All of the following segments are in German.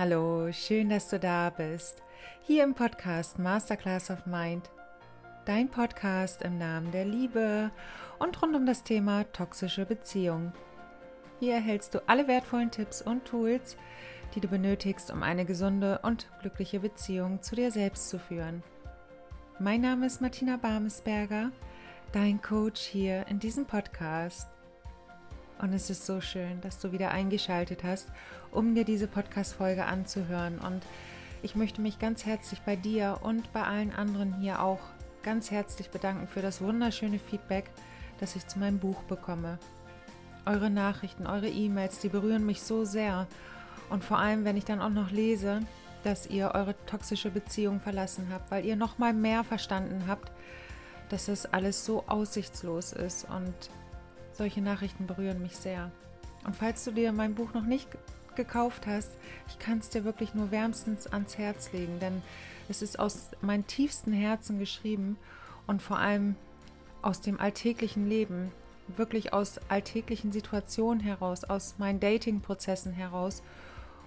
Hallo, schön, dass du da bist. Hier im Podcast Masterclass of Mind. Dein Podcast im Namen der Liebe und rund um das Thema toxische Beziehung. Hier erhältst du alle wertvollen Tipps und Tools, die du benötigst, um eine gesunde und glückliche Beziehung zu dir selbst zu führen. Mein Name ist Martina Barmesberger, dein Coach hier in diesem Podcast. Und es ist so schön, dass du wieder eingeschaltet hast, um dir diese Podcast-Folge anzuhören. Und ich möchte mich ganz herzlich bei dir und bei allen anderen hier auch ganz herzlich bedanken für das wunderschöne Feedback, das ich zu meinem Buch bekomme. Eure Nachrichten, eure E-Mails, die berühren mich so sehr. Und vor allem, wenn ich dann auch noch lese, dass ihr eure toxische Beziehung verlassen habt, weil ihr noch mal mehr verstanden habt, dass es alles so aussichtslos ist und solche Nachrichten berühren mich sehr. Und falls du dir mein Buch noch nicht gekauft hast, ich kann es dir wirklich nur wärmstens ans Herz legen, denn es ist aus meinem tiefsten Herzen geschrieben und vor allem aus dem alltäglichen Leben, wirklich aus alltäglichen Situationen heraus, aus meinen Dating-Prozessen heraus.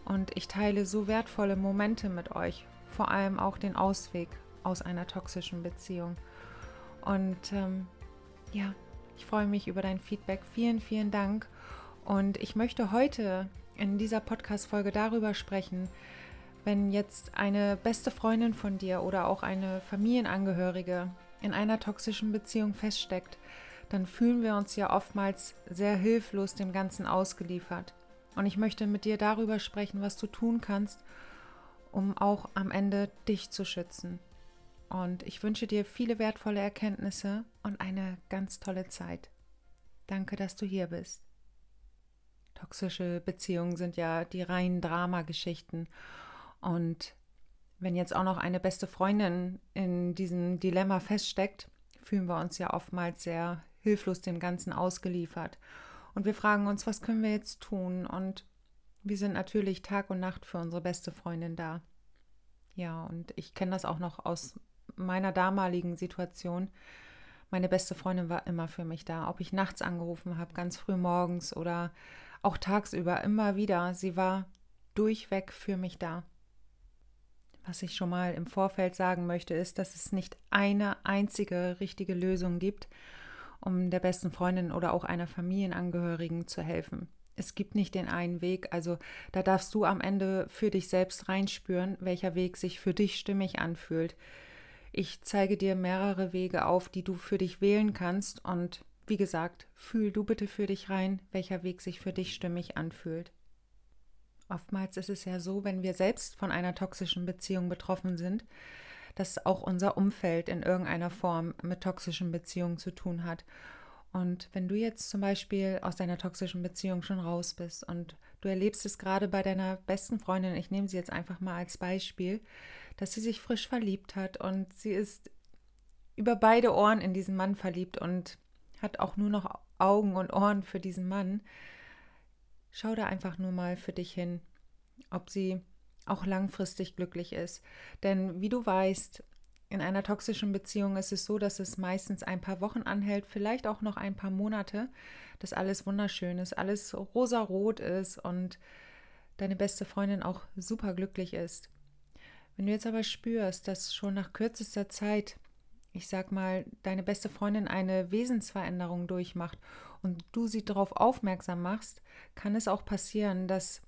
Und ich teile so wertvolle Momente mit euch, vor allem auch den Ausweg aus einer toxischen Beziehung. Und ähm, ja, ich freue mich über dein Feedback. Vielen, vielen Dank. Und ich möchte heute in dieser Podcast-Folge darüber sprechen, wenn jetzt eine beste Freundin von dir oder auch eine Familienangehörige in einer toxischen Beziehung feststeckt, dann fühlen wir uns ja oftmals sehr hilflos dem Ganzen ausgeliefert. Und ich möchte mit dir darüber sprechen, was du tun kannst, um auch am Ende dich zu schützen. Und ich wünsche dir viele wertvolle Erkenntnisse und eine ganz tolle Zeit. Danke, dass du hier bist. Toxische Beziehungen sind ja die reinen Dramageschichten. Und wenn jetzt auch noch eine beste Freundin in diesem Dilemma feststeckt, fühlen wir uns ja oftmals sehr hilflos dem Ganzen ausgeliefert. Und wir fragen uns, was können wir jetzt tun? Und wir sind natürlich Tag und Nacht für unsere beste Freundin da. Ja, und ich kenne das auch noch aus meiner damaligen Situation, meine beste Freundin war immer für mich da. Ob ich nachts angerufen habe, ganz früh morgens oder auch tagsüber, immer wieder. Sie war durchweg für mich da. Was ich schon mal im Vorfeld sagen möchte, ist, dass es nicht eine einzige richtige Lösung gibt, um der besten Freundin oder auch einer Familienangehörigen zu helfen. Es gibt nicht den einen Weg, also da darfst du am Ende für dich selbst reinspüren, welcher Weg sich für dich stimmig anfühlt. Ich zeige dir mehrere Wege auf, die du für dich wählen kannst und wie gesagt, fühl du bitte für dich rein, welcher Weg sich für dich stimmig anfühlt. Oftmals ist es ja so, wenn wir selbst von einer toxischen Beziehung betroffen sind, dass auch unser Umfeld in irgendeiner Form mit toxischen Beziehungen zu tun hat. Und wenn du jetzt zum Beispiel aus deiner toxischen Beziehung schon raus bist und du erlebst es gerade bei deiner besten Freundin, ich nehme sie jetzt einfach mal als Beispiel, dass sie sich frisch verliebt hat und sie ist über beide Ohren in diesen Mann verliebt und hat auch nur noch Augen und Ohren für diesen Mann. Schau da einfach nur mal für dich hin, ob sie auch langfristig glücklich ist. Denn wie du weißt, in einer toxischen Beziehung ist es so, dass es meistens ein paar Wochen anhält, vielleicht auch noch ein paar Monate, dass alles wunderschön ist, alles rosarot ist und deine beste Freundin auch super glücklich ist. Wenn du jetzt aber spürst, dass schon nach kürzester Zeit, ich sag mal, deine beste Freundin eine Wesensveränderung durchmacht und du sie darauf aufmerksam machst, kann es auch passieren, dass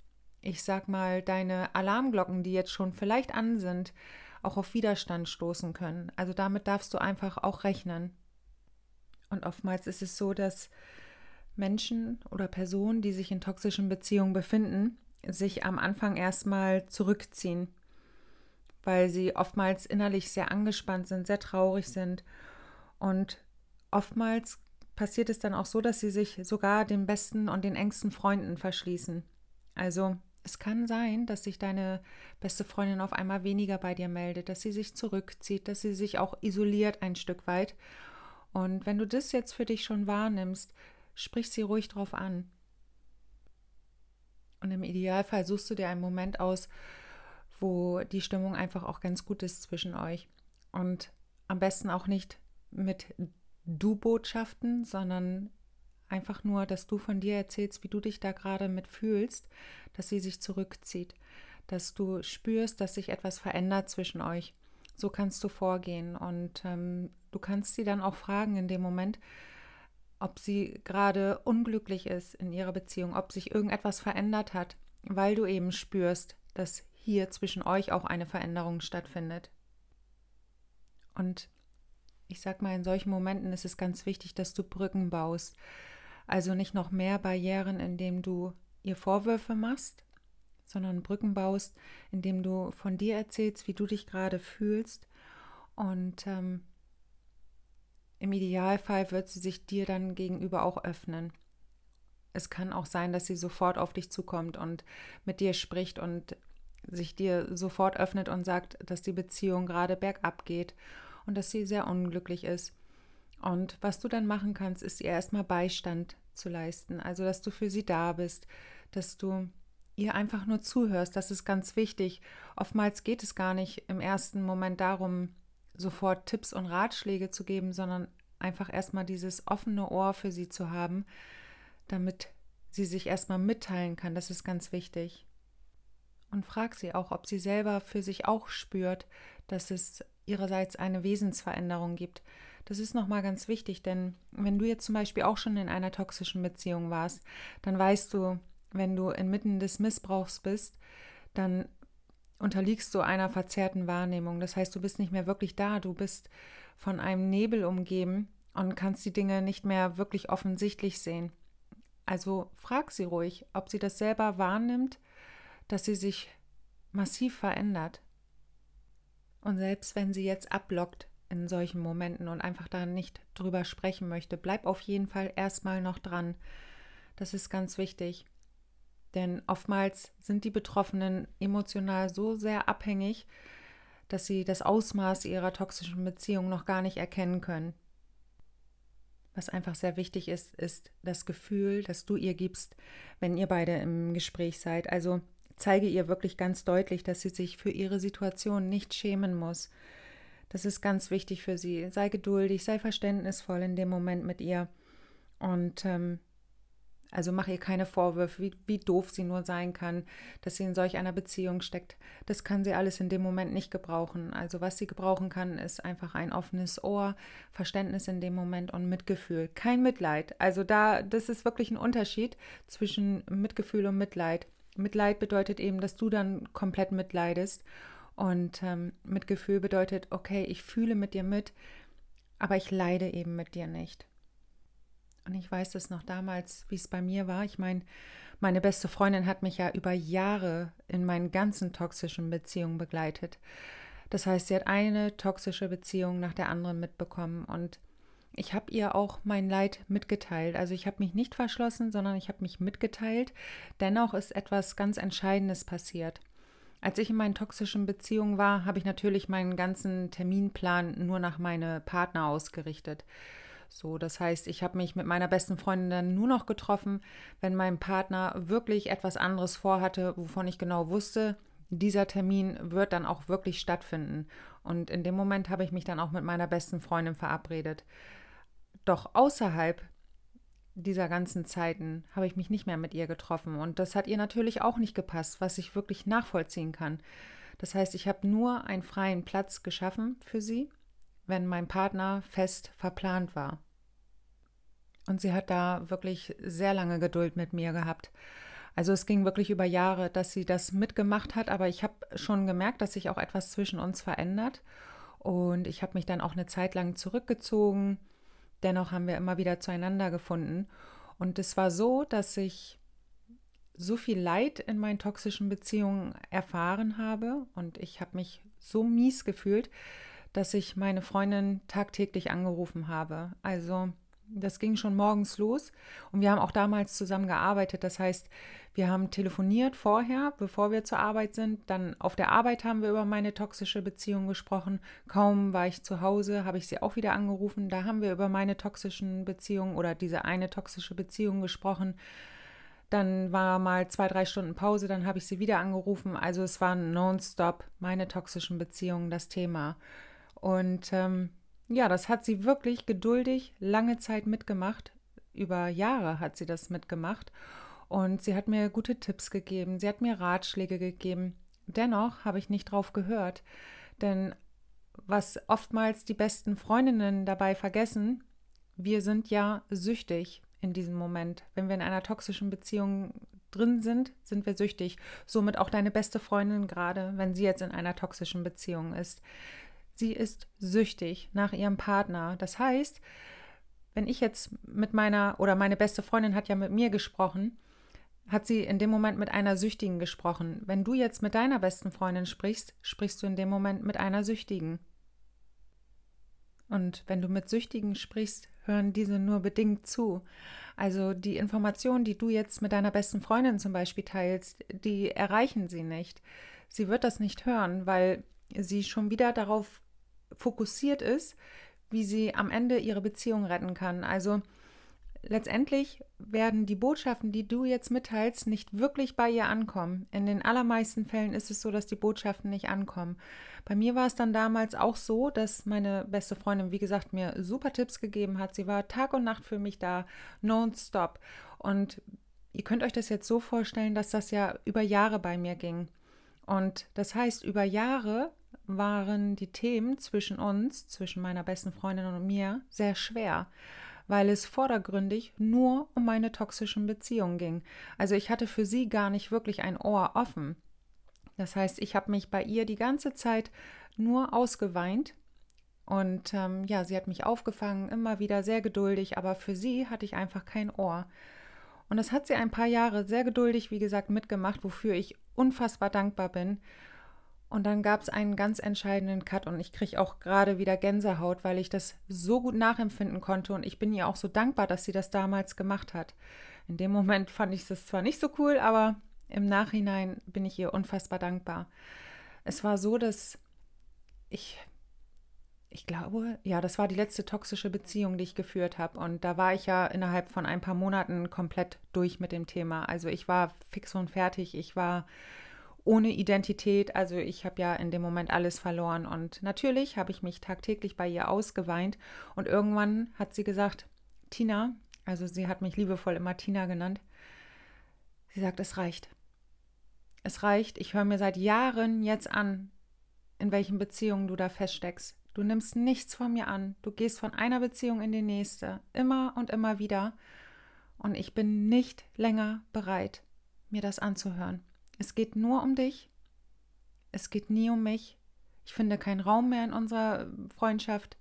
ich sag mal, deine Alarmglocken, die jetzt schon vielleicht an sind, auch auf Widerstand stoßen können. Also damit darfst du einfach auch rechnen. Und oftmals ist es so, dass Menschen oder Personen, die sich in toxischen Beziehungen befinden, sich am Anfang erstmal zurückziehen, weil sie oftmals innerlich sehr angespannt sind, sehr traurig sind. Und oftmals passiert es dann auch so, dass sie sich sogar den besten und den engsten Freunden verschließen. Also es kann sein, dass sich deine beste Freundin auf einmal weniger bei dir meldet, dass sie sich zurückzieht, dass sie sich auch isoliert ein Stück weit. Und wenn du das jetzt für dich schon wahrnimmst, sprich sie ruhig drauf an. Und im Idealfall suchst du dir einen Moment aus, wo die Stimmung einfach auch ganz gut ist zwischen euch. Und am besten auch nicht mit Du-Botschaften, sondern Einfach nur, dass du von dir erzählst, wie du dich da gerade mit fühlst, dass sie sich zurückzieht. dass du spürst, dass sich etwas verändert zwischen euch. So kannst du vorgehen und ähm, du kannst sie dann auch fragen in dem Moment, ob sie gerade unglücklich ist in ihrer Beziehung, ob sich irgendetwas verändert hat, weil du eben spürst, dass hier zwischen euch auch eine Veränderung stattfindet. Und ich sag mal, in solchen Momenten ist es ganz wichtig, dass du Brücken baust. Also nicht noch mehr Barrieren, indem du ihr Vorwürfe machst, sondern Brücken baust, indem du von dir erzählst, wie du dich gerade fühlst. Und ähm, im Idealfall wird sie sich dir dann gegenüber auch öffnen. Es kann auch sein, dass sie sofort auf dich zukommt und mit dir spricht und sich dir sofort öffnet und sagt, dass die Beziehung gerade bergab geht und dass sie sehr unglücklich ist. Und was du dann machen kannst, ist ihr erstmal Beistand zu leisten. Also, dass du für sie da bist, dass du ihr einfach nur zuhörst. Das ist ganz wichtig. Oftmals geht es gar nicht im ersten Moment darum, sofort Tipps und Ratschläge zu geben, sondern einfach erstmal dieses offene Ohr für sie zu haben, damit sie sich erstmal mitteilen kann. Das ist ganz wichtig. Und frag sie auch, ob sie selber für sich auch spürt, dass es ihrerseits eine Wesensveränderung gibt. Das ist nochmal ganz wichtig, denn wenn du jetzt zum Beispiel auch schon in einer toxischen Beziehung warst, dann weißt du, wenn du inmitten des Missbrauchs bist, dann unterliegst du einer verzerrten Wahrnehmung. Das heißt, du bist nicht mehr wirklich da, du bist von einem Nebel umgeben und kannst die Dinge nicht mehr wirklich offensichtlich sehen. Also frag sie ruhig, ob sie das selber wahrnimmt, dass sie sich massiv verändert. Und selbst wenn sie jetzt abblockt in solchen Momenten und einfach da nicht drüber sprechen möchte, bleib auf jeden Fall erstmal noch dran. Das ist ganz wichtig. Denn oftmals sind die Betroffenen emotional so sehr abhängig, dass sie das Ausmaß ihrer toxischen Beziehung noch gar nicht erkennen können. Was einfach sehr wichtig ist, ist das Gefühl, das du ihr gibst, wenn ihr beide im Gespräch seid. Also zeige ihr wirklich ganz deutlich, dass sie sich für ihre Situation nicht schämen muss. Das ist ganz wichtig für sie. Sei geduldig, sei verständnisvoll in dem Moment mit ihr. Und ähm, also mach ihr keine Vorwürfe, wie, wie doof sie nur sein kann, dass sie in solch einer Beziehung steckt. Das kann sie alles in dem Moment nicht gebrauchen. Also was sie gebrauchen kann, ist einfach ein offenes Ohr, Verständnis in dem Moment und Mitgefühl. Kein Mitleid. Also da, das ist wirklich ein Unterschied zwischen Mitgefühl und Mitleid. Mitleid bedeutet eben, dass du dann komplett mitleidest. Und ähm, Mitgefühl bedeutet, okay, ich fühle mit dir mit, aber ich leide eben mit dir nicht. Und ich weiß es noch damals, wie es bei mir war. Ich meine, meine beste Freundin hat mich ja über Jahre in meinen ganzen toxischen Beziehungen begleitet. Das heißt, sie hat eine toxische Beziehung nach der anderen mitbekommen und ich habe ihr auch mein Leid mitgeteilt. Also ich habe mich nicht verschlossen, sondern ich habe mich mitgeteilt. Dennoch ist etwas ganz Entscheidendes passiert. Als ich in meinen toxischen Beziehungen war, habe ich natürlich meinen ganzen Terminplan nur nach meine Partner ausgerichtet. So, das heißt, ich habe mich mit meiner besten Freundin dann nur noch getroffen, wenn mein Partner wirklich etwas anderes vorhatte, wovon ich genau wusste, dieser Termin wird dann auch wirklich stattfinden. Und in dem Moment habe ich mich dann auch mit meiner besten Freundin verabredet. Doch außerhalb dieser ganzen Zeiten habe ich mich nicht mehr mit ihr getroffen. Und das hat ihr natürlich auch nicht gepasst, was ich wirklich nachvollziehen kann. Das heißt, ich habe nur einen freien Platz geschaffen für sie wenn mein Partner fest verplant war. Und sie hat da wirklich sehr lange Geduld mit mir gehabt. Also es ging wirklich über Jahre, dass sie das mitgemacht hat, aber ich habe schon gemerkt, dass sich auch etwas zwischen uns verändert. Und ich habe mich dann auch eine Zeit lang zurückgezogen. Dennoch haben wir immer wieder zueinander gefunden. Und es war so, dass ich so viel Leid in meinen toxischen Beziehungen erfahren habe und ich habe mich so mies gefühlt, dass ich meine Freundin tagtäglich angerufen habe. Also das ging schon morgens los und wir haben auch damals zusammen gearbeitet. Das heißt, wir haben telefoniert vorher, bevor wir zur Arbeit sind. Dann auf der Arbeit haben wir über meine toxische Beziehung gesprochen. Kaum war ich zu Hause, habe ich sie auch wieder angerufen. Da haben wir über meine toxischen Beziehungen oder diese eine toxische Beziehung gesprochen. Dann war mal zwei, drei Stunden Pause, dann habe ich sie wieder angerufen. Also es waren nonstop meine toxischen Beziehungen das Thema. Und ähm, ja, das hat sie wirklich geduldig lange Zeit mitgemacht. Über Jahre hat sie das mitgemacht. Und sie hat mir gute Tipps gegeben, sie hat mir Ratschläge gegeben. Dennoch habe ich nicht drauf gehört, denn was oftmals die besten Freundinnen dabei vergessen, wir sind ja süchtig in diesem Moment. Wenn wir in einer toxischen Beziehung drin sind, sind wir süchtig. Somit auch deine beste Freundin gerade, wenn sie jetzt in einer toxischen Beziehung ist. Sie ist süchtig nach ihrem Partner. Das heißt, wenn ich jetzt mit meiner oder meine beste Freundin hat ja mit mir gesprochen, hat sie in dem Moment mit einer Süchtigen gesprochen. Wenn du jetzt mit deiner besten Freundin sprichst, sprichst du in dem Moment mit einer Süchtigen. Und wenn du mit Süchtigen sprichst, hören diese nur bedingt zu. Also die Informationen, die du jetzt mit deiner besten Freundin zum Beispiel teilst, die erreichen sie nicht. Sie wird das nicht hören, weil sie schon wieder darauf fokussiert ist, wie sie am Ende ihre Beziehung retten kann. Also letztendlich werden die Botschaften, die du jetzt mitteilst, nicht wirklich bei ihr ankommen. In den allermeisten Fällen ist es so, dass die Botschaften nicht ankommen. Bei mir war es dann damals auch so, dass meine beste Freundin, wie gesagt, mir super Tipps gegeben hat. Sie war Tag und Nacht für mich da, nonstop. Und ihr könnt euch das jetzt so vorstellen, dass das ja über Jahre bei mir ging. Und das heißt, über Jahre waren die Themen zwischen uns, zwischen meiner besten Freundin und mir, sehr schwer weil es vordergründig nur um meine toxischen Beziehungen ging. Also ich hatte für sie gar nicht wirklich ein Ohr offen. Das heißt, ich habe mich bei ihr die ganze Zeit nur ausgeweint. Und ähm, ja, sie hat mich aufgefangen, immer wieder sehr geduldig, aber für sie hatte ich einfach kein Ohr. Und das hat sie ein paar Jahre sehr geduldig, wie gesagt, mitgemacht, wofür ich unfassbar dankbar bin. Und dann gab es einen ganz entscheidenden Cut und ich kriege auch gerade wieder Gänsehaut, weil ich das so gut nachempfinden konnte und ich bin ihr auch so dankbar, dass sie das damals gemacht hat. In dem Moment fand ich es zwar nicht so cool, aber im Nachhinein bin ich ihr unfassbar dankbar. Es war so, dass ich, ich glaube, ja, das war die letzte toxische Beziehung, die ich geführt habe. Und da war ich ja innerhalb von ein paar Monaten komplett durch mit dem Thema. Also ich war fix und fertig. Ich war ohne Identität. Also ich habe ja in dem Moment alles verloren. Und natürlich habe ich mich tagtäglich bei ihr ausgeweint. Und irgendwann hat sie gesagt, Tina, also sie hat mich liebevoll immer Tina genannt, sie sagt, es reicht. Es reicht. Ich höre mir seit Jahren jetzt an, in welchen Beziehungen du da feststeckst. Du nimmst nichts von mir an. Du gehst von einer Beziehung in die nächste. Immer und immer wieder. Und ich bin nicht länger bereit, mir das anzuhören. Es geht nur um dich. Es geht nie um mich. Ich finde keinen Raum mehr in unserer Freundschaft.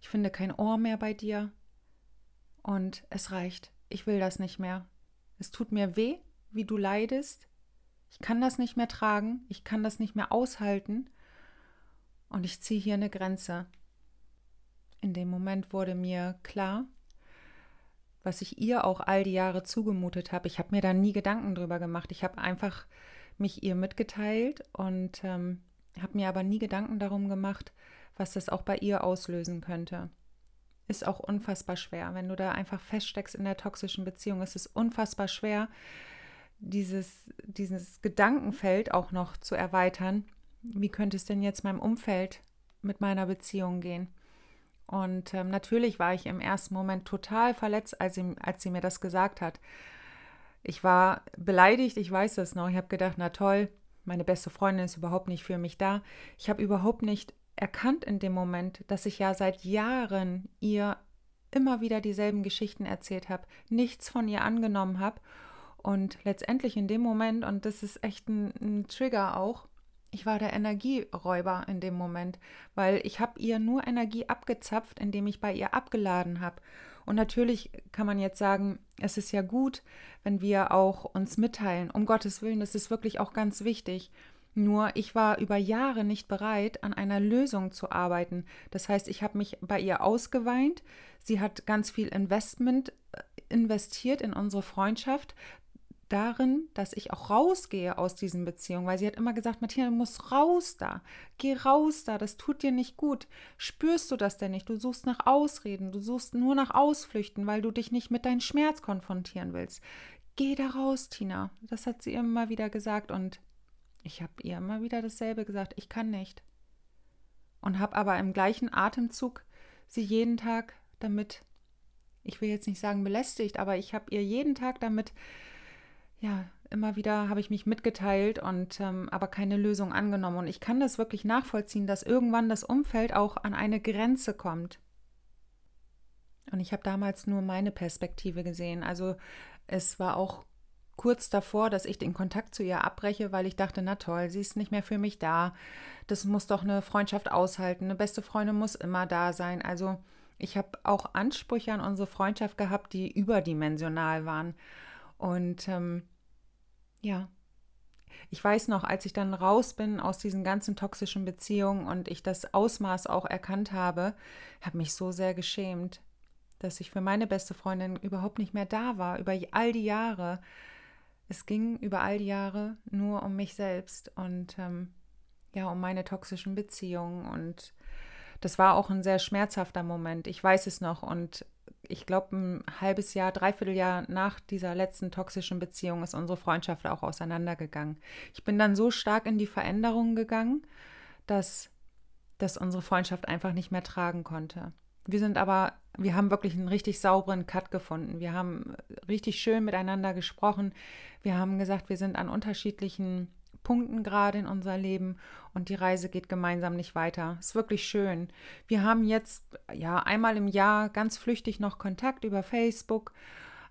Ich finde kein Ohr mehr bei dir. Und es reicht. Ich will das nicht mehr. Es tut mir weh, wie du leidest. Ich kann das nicht mehr tragen. Ich kann das nicht mehr aushalten. Und ich ziehe hier eine Grenze. In dem Moment wurde mir klar, was ich ihr auch all die Jahre zugemutet habe. Ich habe mir da nie Gedanken drüber gemacht. Ich habe einfach mich ihr mitgeteilt und ähm, habe mir aber nie Gedanken darum gemacht, was das auch bei ihr auslösen könnte. Ist auch unfassbar schwer. Wenn du da einfach feststeckst in der toxischen Beziehung, ist es unfassbar schwer, dieses, dieses Gedankenfeld auch noch zu erweitern. Wie könnte es denn jetzt meinem Umfeld mit meiner Beziehung gehen? Und ähm, natürlich war ich im ersten Moment total verletzt, als sie, als sie mir das gesagt hat. Ich war beleidigt, ich weiß das noch. Ich habe gedacht, na toll, meine beste Freundin ist überhaupt nicht für mich da. Ich habe überhaupt nicht erkannt in dem Moment, dass ich ja seit Jahren ihr immer wieder dieselben Geschichten erzählt habe, nichts von ihr angenommen habe und letztendlich in dem Moment, und das ist echt ein, ein Trigger auch, ich war der Energieräuber in dem Moment, weil ich habe ihr nur Energie abgezapft, indem ich bei ihr abgeladen habe. Und natürlich kann man jetzt sagen, es ist ja gut, wenn wir auch uns mitteilen. Um Gottes Willen, das ist wirklich auch ganz wichtig. Nur ich war über Jahre nicht bereit, an einer Lösung zu arbeiten. Das heißt, ich habe mich bei ihr ausgeweint. Sie hat ganz viel Investment äh, investiert in unsere Freundschaft darin, dass ich auch rausgehe aus diesen Beziehungen, weil sie hat immer gesagt, Martina, du musst raus da, geh raus da, das tut dir nicht gut. Spürst du das denn nicht? Du suchst nach Ausreden, du suchst nur nach Ausflüchten, weil du dich nicht mit deinem Schmerz konfrontieren willst. Geh da raus, Tina. Das hat sie immer wieder gesagt und ich habe ihr immer wieder dasselbe gesagt, ich kann nicht. Und habe aber im gleichen Atemzug sie jeden Tag damit, ich will jetzt nicht sagen belästigt, aber ich habe ihr jeden Tag damit ja, immer wieder habe ich mich mitgeteilt und ähm, aber keine Lösung angenommen. Und ich kann das wirklich nachvollziehen, dass irgendwann das Umfeld auch an eine Grenze kommt. Und ich habe damals nur meine Perspektive gesehen. Also es war auch kurz davor, dass ich den Kontakt zu ihr abbreche, weil ich dachte, na toll, sie ist nicht mehr für mich da. Das muss doch eine Freundschaft aushalten. Eine beste Freundin muss immer da sein. Also ich habe auch Ansprüche an unsere Freundschaft gehabt, die überdimensional waren. Und ähm, ja, ich weiß noch, als ich dann raus bin aus diesen ganzen toxischen Beziehungen und ich das Ausmaß auch erkannt habe, habe mich so sehr geschämt, dass ich für meine beste Freundin überhaupt nicht mehr da war, über all die Jahre. Es ging über all die Jahre nur um mich selbst und ähm, ja, um meine toxischen Beziehungen. Und das war auch ein sehr schmerzhafter Moment. Ich weiß es noch. Und ich glaube, ein halbes Jahr, dreiviertel Jahr nach dieser letzten toxischen Beziehung ist unsere Freundschaft auch auseinandergegangen. Ich bin dann so stark in die Veränderungen gegangen, dass, dass unsere Freundschaft einfach nicht mehr tragen konnte. Wir sind aber, wir haben wirklich einen richtig sauberen Cut gefunden. Wir haben richtig schön miteinander gesprochen. Wir haben gesagt, wir sind an unterschiedlichen Punkten gerade in unser Leben und die Reise geht gemeinsam nicht weiter. Ist wirklich schön. Wir haben jetzt ja einmal im Jahr ganz flüchtig noch Kontakt über Facebook,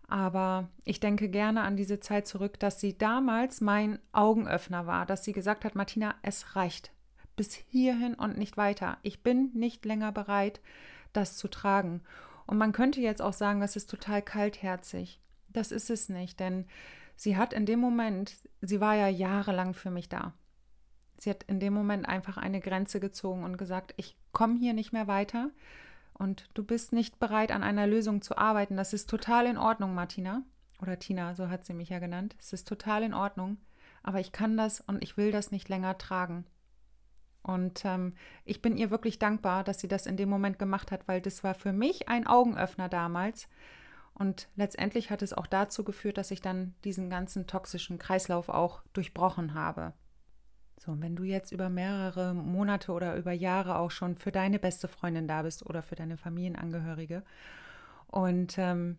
aber ich denke gerne an diese Zeit zurück, dass sie damals mein Augenöffner war, dass sie gesagt hat, Martina, es reicht bis hierhin und nicht weiter. Ich bin nicht länger bereit, das zu tragen. Und man könnte jetzt auch sagen, das ist total kaltherzig. Das ist es nicht, denn sie hat in dem Moment, sie war ja jahrelang für mich da. Sie hat in dem Moment einfach eine Grenze gezogen und gesagt, ich komme hier nicht mehr weiter und du bist nicht bereit, an einer Lösung zu arbeiten. Das ist total in Ordnung, Martina. Oder Tina, so hat sie mich ja genannt. Es ist total in Ordnung, aber ich kann das und ich will das nicht länger tragen. Und ähm, ich bin ihr wirklich dankbar, dass sie das in dem Moment gemacht hat, weil das war für mich ein Augenöffner damals. Und letztendlich hat es auch dazu geführt, dass ich dann diesen ganzen toxischen Kreislauf auch durchbrochen habe. So, und wenn du jetzt über mehrere Monate oder über Jahre auch schon für deine beste Freundin da bist oder für deine Familienangehörige und ähm,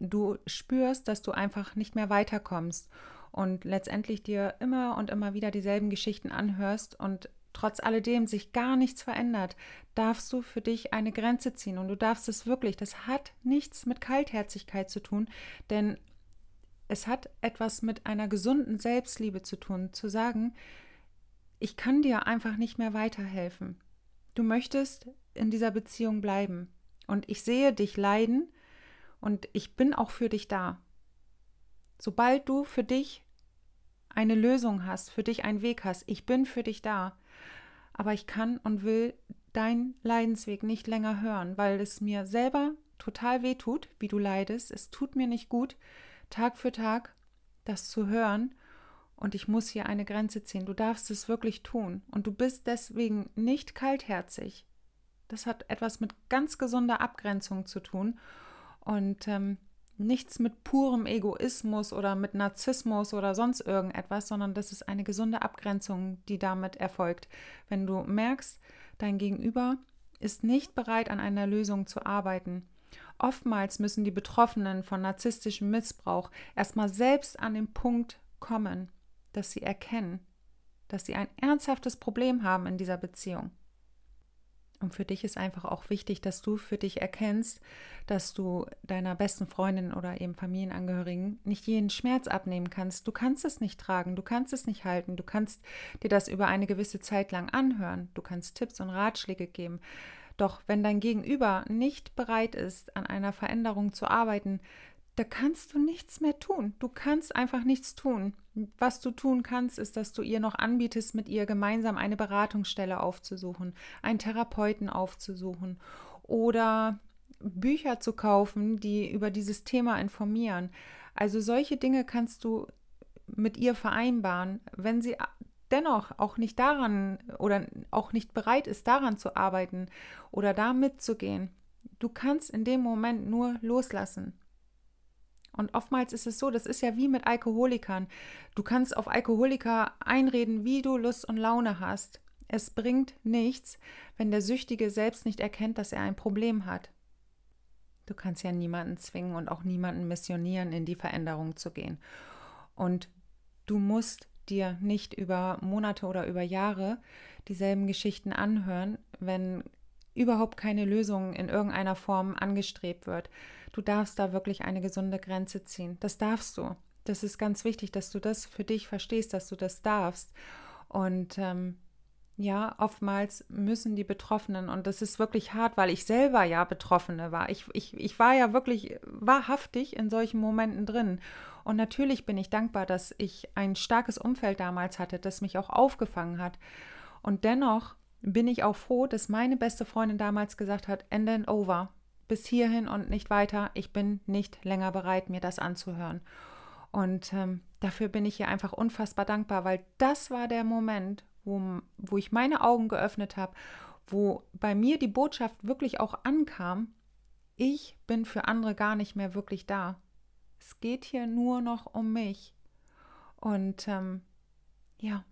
du spürst, dass du einfach nicht mehr weiterkommst und letztendlich dir immer und immer wieder dieselben Geschichten anhörst und trotz alledem sich gar nichts verändert, darfst du für dich eine Grenze ziehen und du darfst es wirklich. Das hat nichts mit Kaltherzigkeit zu tun, denn es hat etwas mit einer gesunden Selbstliebe zu tun, zu sagen, ich kann dir einfach nicht mehr weiterhelfen. Du möchtest in dieser Beziehung bleiben und ich sehe dich leiden und ich bin auch für dich da. Sobald du für dich eine Lösung hast, für dich einen Weg hast, ich bin für dich da aber ich kann und will deinen Leidensweg nicht länger hören, weil es mir selber total weh tut, wie du leidest. Es tut mir nicht gut, Tag für Tag das zu hören. Und ich muss hier eine Grenze ziehen. Du darfst es wirklich tun. Und du bist deswegen nicht kaltherzig. Das hat etwas mit ganz gesunder Abgrenzung zu tun. Und ähm, nichts mit purem Egoismus oder mit Narzissmus oder sonst irgendetwas, sondern das ist eine gesunde Abgrenzung, die damit erfolgt. Wenn du merkst, dein Gegenüber ist nicht bereit, an einer Lösung zu arbeiten. Oftmals müssen die Betroffenen von narzisstischem Missbrauch erstmal selbst an den Punkt kommen, dass sie erkennen, dass sie ein ernsthaftes Problem haben in dieser Beziehung. Und für dich ist einfach auch wichtig, dass du für dich erkennst, dass du deiner besten Freundin oder eben Familienangehörigen nicht jeden Schmerz abnehmen kannst. Du kannst es nicht tragen, du kannst es nicht halten, du kannst dir das über eine gewisse Zeit lang anhören, du kannst Tipps und Ratschläge geben. Doch wenn dein Gegenüber nicht bereit ist, an einer Veränderung zu arbeiten, da kannst du nichts mehr tun. Du kannst einfach nichts tun. Was du tun kannst, ist, dass du ihr noch anbietest, mit ihr gemeinsam eine Beratungsstelle aufzusuchen, einen Therapeuten aufzusuchen oder Bücher zu kaufen, die über dieses Thema informieren. Also solche Dinge kannst du mit ihr vereinbaren. Wenn sie dennoch auch nicht daran oder auch nicht bereit ist, daran zu arbeiten oder da mitzugehen, du kannst in dem Moment nur loslassen. Und oftmals ist es so, das ist ja wie mit Alkoholikern. Du kannst auf Alkoholiker einreden, wie du Lust und Laune hast. Es bringt nichts, wenn der Süchtige selbst nicht erkennt, dass er ein Problem hat. Du kannst ja niemanden zwingen und auch niemanden missionieren, in die Veränderung zu gehen. Und du musst dir nicht über Monate oder über Jahre dieselben Geschichten anhören, wenn überhaupt keine Lösung in irgendeiner Form angestrebt wird. Du darfst da wirklich eine gesunde Grenze ziehen. Das darfst du. Das ist ganz wichtig, dass du das für dich verstehst, dass du das darfst. Und ähm, ja, oftmals müssen die Betroffenen, und das ist wirklich hart, weil ich selber ja Betroffene war. Ich, ich, ich war ja wirklich wahrhaftig in solchen Momenten drin. Und natürlich bin ich dankbar, dass ich ein starkes Umfeld damals hatte, das mich auch aufgefangen hat. Und dennoch bin ich auch froh, dass meine beste Freundin damals gesagt hat, end and over, bis hierhin und nicht weiter. Ich bin nicht länger bereit, mir das anzuhören. Und ähm, dafür bin ich ihr einfach unfassbar dankbar, weil das war der Moment, wo, wo ich meine Augen geöffnet habe, wo bei mir die Botschaft wirklich auch ankam, ich bin für andere gar nicht mehr wirklich da. Es geht hier nur noch um mich. Und ähm, ja,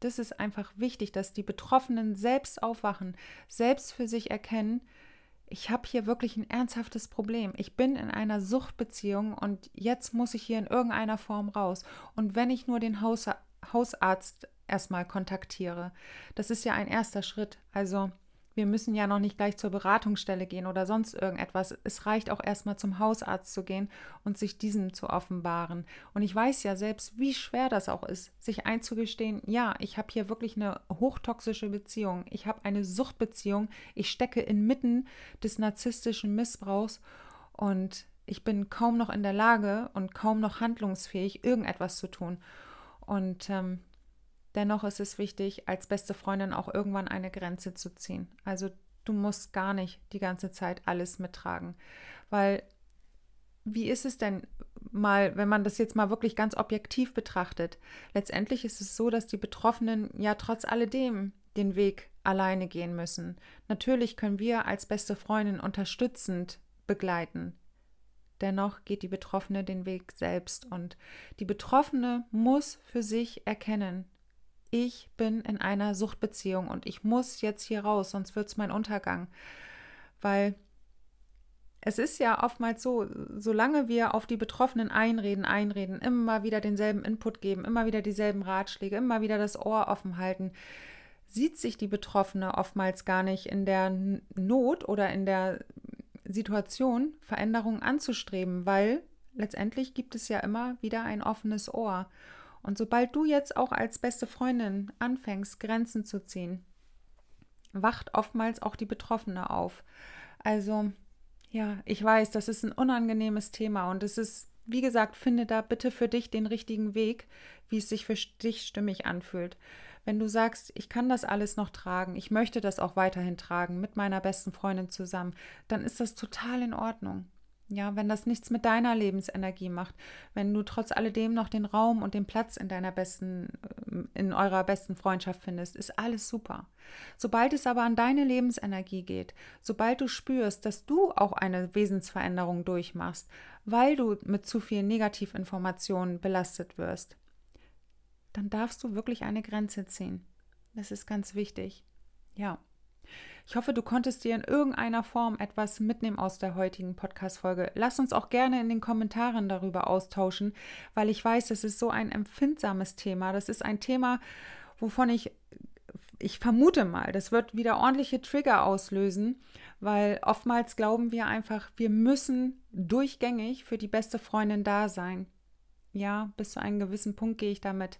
das ist einfach wichtig, dass die Betroffenen selbst aufwachen, selbst für sich erkennen, ich habe hier wirklich ein ernsthaftes Problem. Ich bin in einer Suchtbeziehung und jetzt muss ich hier in irgendeiner Form raus. Und wenn ich nur den Haus Hausarzt erstmal kontaktiere, das ist ja ein erster Schritt. Also wir müssen ja noch nicht gleich zur Beratungsstelle gehen oder sonst irgendetwas. Es reicht auch erstmal zum Hausarzt zu gehen und sich diesem zu offenbaren. Und ich weiß ja selbst, wie schwer das auch ist, sich einzugestehen, ja, ich habe hier wirklich eine hochtoxische Beziehung. Ich habe eine Suchtbeziehung. Ich stecke inmitten des narzisstischen Missbrauchs und ich bin kaum noch in der Lage und kaum noch handlungsfähig, irgendetwas zu tun. Und ähm, Dennoch ist es wichtig, als beste Freundin auch irgendwann eine Grenze zu ziehen. Also du musst gar nicht die ganze Zeit alles mittragen, weil wie ist es denn mal, wenn man das jetzt mal wirklich ganz objektiv betrachtet? Letztendlich ist es so, dass die Betroffenen ja trotz alledem den Weg alleine gehen müssen. Natürlich können wir als beste Freundin unterstützend begleiten. Dennoch geht die Betroffene den Weg selbst und die Betroffene muss für sich erkennen, ich bin in einer Suchtbeziehung und ich muss jetzt hier raus, sonst wird es mein Untergang. Weil es ist ja oftmals so, solange wir auf die Betroffenen einreden, einreden, immer wieder denselben Input geben, immer wieder dieselben Ratschläge, immer wieder das Ohr offen halten, sieht sich die Betroffene oftmals gar nicht in der Not oder in der Situation, Veränderungen anzustreben, weil letztendlich gibt es ja immer wieder ein offenes Ohr. Und sobald du jetzt auch als beste Freundin anfängst, Grenzen zu ziehen, wacht oftmals auch die Betroffene auf. Also, ja, ich weiß, das ist ein unangenehmes Thema und es ist, wie gesagt, finde da bitte für dich den richtigen Weg, wie es sich für dich stimmig anfühlt. Wenn du sagst, ich kann das alles noch tragen, ich möchte das auch weiterhin tragen mit meiner besten Freundin zusammen, dann ist das total in Ordnung. Ja, wenn das nichts mit deiner Lebensenergie macht, wenn du trotz alledem noch den Raum und den Platz in deiner besten, äh, in eurer besten Freundschaft findest, ist alles super. Sobald es aber an deine Lebensenergie geht, sobald du spürst, dass du auch eine Wesensveränderung durchmachst, weil du mit zu vielen Negativinformationen belastet wirst, dann darfst du wirklich eine Grenze ziehen. Das ist ganz wichtig. Ja. Ich hoffe, du konntest dir in irgendeiner Form etwas mitnehmen aus der heutigen Podcast-Folge. Lass uns auch gerne in den Kommentaren darüber austauschen, weil ich weiß, es ist so ein empfindsames Thema. Das ist ein Thema, wovon ich, ich vermute mal, das wird wieder ordentliche Trigger auslösen, weil oftmals glauben wir einfach, wir müssen durchgängig für die beste Freundin da sein. Ja, bis zu einem gewissen Punkt gehe ich damit.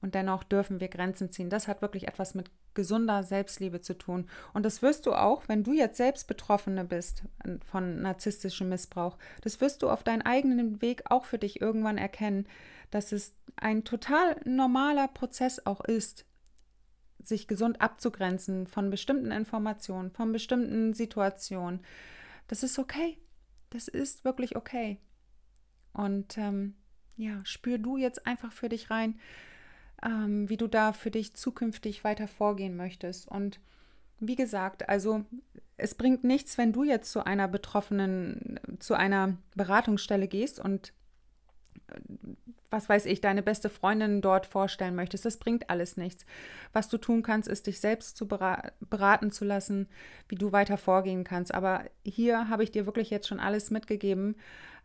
Und dennoch dürfen wir Grenzen ziehen. Das hat wirklich etwas mit gesunder Selbstliebe zu tun. Und das wirst du auch, wenn du jetzt selbst Betroffene bist von narzisstischem Missbrauch. Das wirst du auf deinen eigenen Weg auch für dich irgendwann erkennen, dass es ein total normaler Prozess auch ist, sich gesund abzugrenzen von bestimmten Informationen, von bestimmten Situationen. Das ist okay. Das ist wirklich okay. Und ähm, ja, spür du jetzt einfach für dich rein, ähm, wie du da für dich zukünftig weiter vorgehen möchtest. Und wie gesagt, also es bringt nichts, wenn du jetzt zu einer Betroffenen, zu einer Beratungsstelle gehst und äh, was weiß ich, deine beste Freundin dort vorstellen möchtest. Das bringt alles nichts. Was du tun kannst, ist dich selbst zu beraten zu lassen, wie du weiter vorgehen kannst. Aber hier habe ich dir wirklich jetzt schon alles mitgegeben,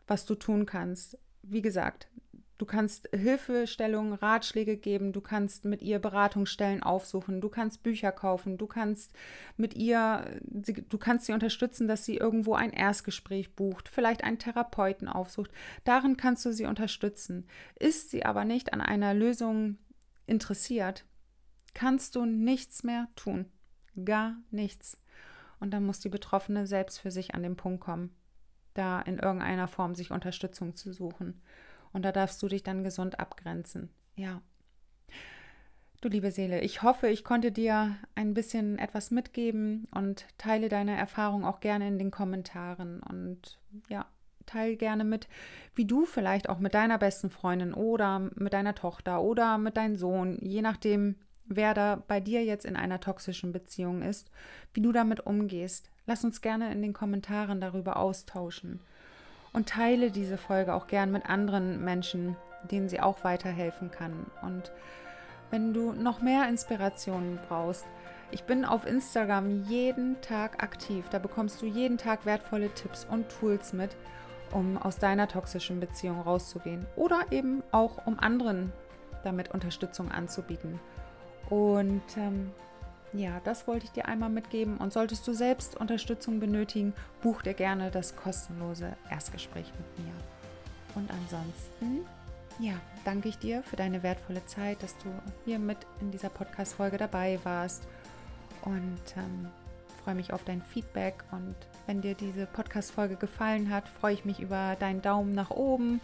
was du tun kannst. Wie gesagt, Du kannst Hilfestellungen, Ratschläge geben, du kannst mit ihr Beratungsstellen aufsuchen, du kannst Bücher kaufen, du kannst mit ihr, du kannst sie unterstützen, dass sie irgendwo ein Erstgespräch bucht, vielleicht einen Therapeuten aufsucht. Darin kannst du sie unterstützen. Ist sie aber nicht an einer Lösung interessiert, kannst du nichts mehr tun. Gar nichts. Und dann muss die Betroffene selbst für sich an den Punkt kommen, da in irgendeiner Form sich Unterstützung zu suchen. Und da darfst du dich dann gesund abgrenzen. Ja. Du liebe Seele, ich hoffe, ich konnte dir ein bisschen etwas mitgeben und teile deine Erfahrung auch gerne in den Kommentaren. Und ja, teile gerne mit, wie du vielleicht auch mit deiner besten Freundin oder mit deiner Tochter oder mit deinem Sohn, je nachdem, wer da bei dir jetzt in einer toxischen Beziehung ist, wie du damit umgehst. Lass uns gerne in den Kommentaren darüber austauschen und teile diese Folge auch gern mit anderen Menschen, denen sie auch weiterhelfen kann. Und wenn du noch mehr Inspirationen brauchst, ich bin auf Instagram jeden Tag aktiv. Da bekommst du jeden Tag wertvolle Tipps und Tools mit, um aus deiner toxischen Beziehung rauszugehen oder eben auch um anderen damit Unterstützung anzubieten. Und ähm, ja, das wollte ich dir einmal mitgeben. Und solltest du selbst Unterstützung benötigen, buch dir gerne das kostenlose Erstgespräch mit mir. Und ansonsten, ja, danke ich dir für deine wertvolle Zeit, dass du hier mit in dieser Podcast-Folge dabei warst. Und ähm, freue mich auf dein Feedback. Und wenn dir diese Podcast-Folge gefallen hat, freue ich mich über deinen Daumen nach oben.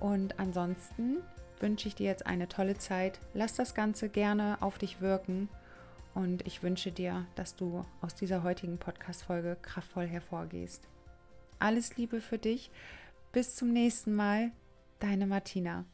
Und ansonsten wünsche ich dir jetzt eine tolle Zeit. Lass das Ganze gerne auf dich wirken und ich wünsche dir, dass du aus dieser heutigen Podcast-Folge kraftvoll hervorgehst. Alles Liebe für dich. Bis zum nächsten Mal. Deine Martina.